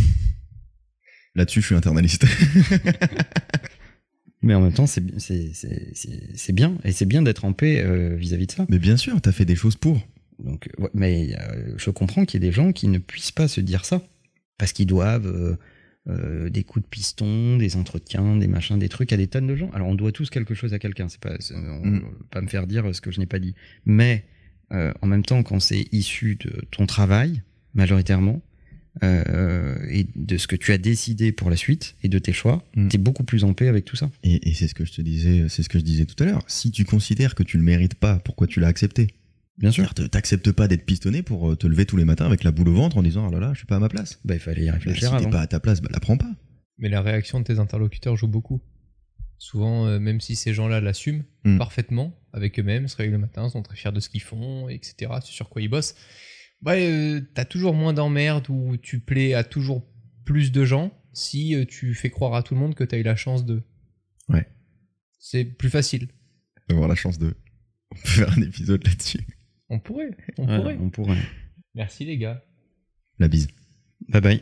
S3: Là-dessus, je suis internaliste. [LAUGHS]
S1: Mais en même temps, c'est, bien. Et c'est bien d'être en paix euh, vis-à-vis de ça.
S3: Mais bien sûr, t'as fait des choses pour.
S1: Donc, ouais, mais euh, je comprends qu'il y ait des gens qui ne puissent pas se dire ça. Parce qu'ils doivent euh, des coups de piston, des entretiens, des machins, des trucs à des tonnes de gens. Alors, on doit tous quelque chose à quelqu'un. C'est pas, on-
S3: Mm.
S1: pas me faire dire ce que je n'ai pas dit. Mais en même temps, quand c'est issu de ton travail, majoritairement, euh, et de ce que tu as décidé pour la suite et de tes choix,
S3: Mm.
S1: tu es beaucoup plus en paix avec tout ça.
S3: Et, et c'est ce que je te disais, c'est ce que je disais tout à l'heure. Si tu considères que tu le mérites pas, pourquoi tu l'as accepté?
S1: Bien sûr.
S3: T'acceptes pas d'être pistonné pour euh, te lever tous les matins avec la boule au ventre en disant ah là là, je suis pas à ma place.
S1: Bah, il fallait y
S3: Bah, si
S1: réfléchir
S3: t'es
S1: avant.
S3: pas à ta place, bah la prends pas.
S2: Mais la réaction de tes interlocuteurs joue beaucoup. Souvent, euh, même si ces gens-là l'assument
S3: Mm.
S2: parfaitement avec eux-mêmes, se réveillent le matin, sont très fiers de ce qu'ils font, etc., c'est sur quoi ils bossent, bah, euh, t'as toujours moins d'emmerdes ou tu plais à toujours plus de gens si euh, tu fais croire à tout le monde que t'as eu la chance de.
S3: Ouais.
S2: C'est plus facile.
S3: Avoir la chance de on peut faire un épisode là-dessus.
S2: On pourrait, on
S1: Ouais,
S2: pourrait.
S1: on pourrait.
S2: Merci les gars.
S3: La bise.
S1: Bye bye.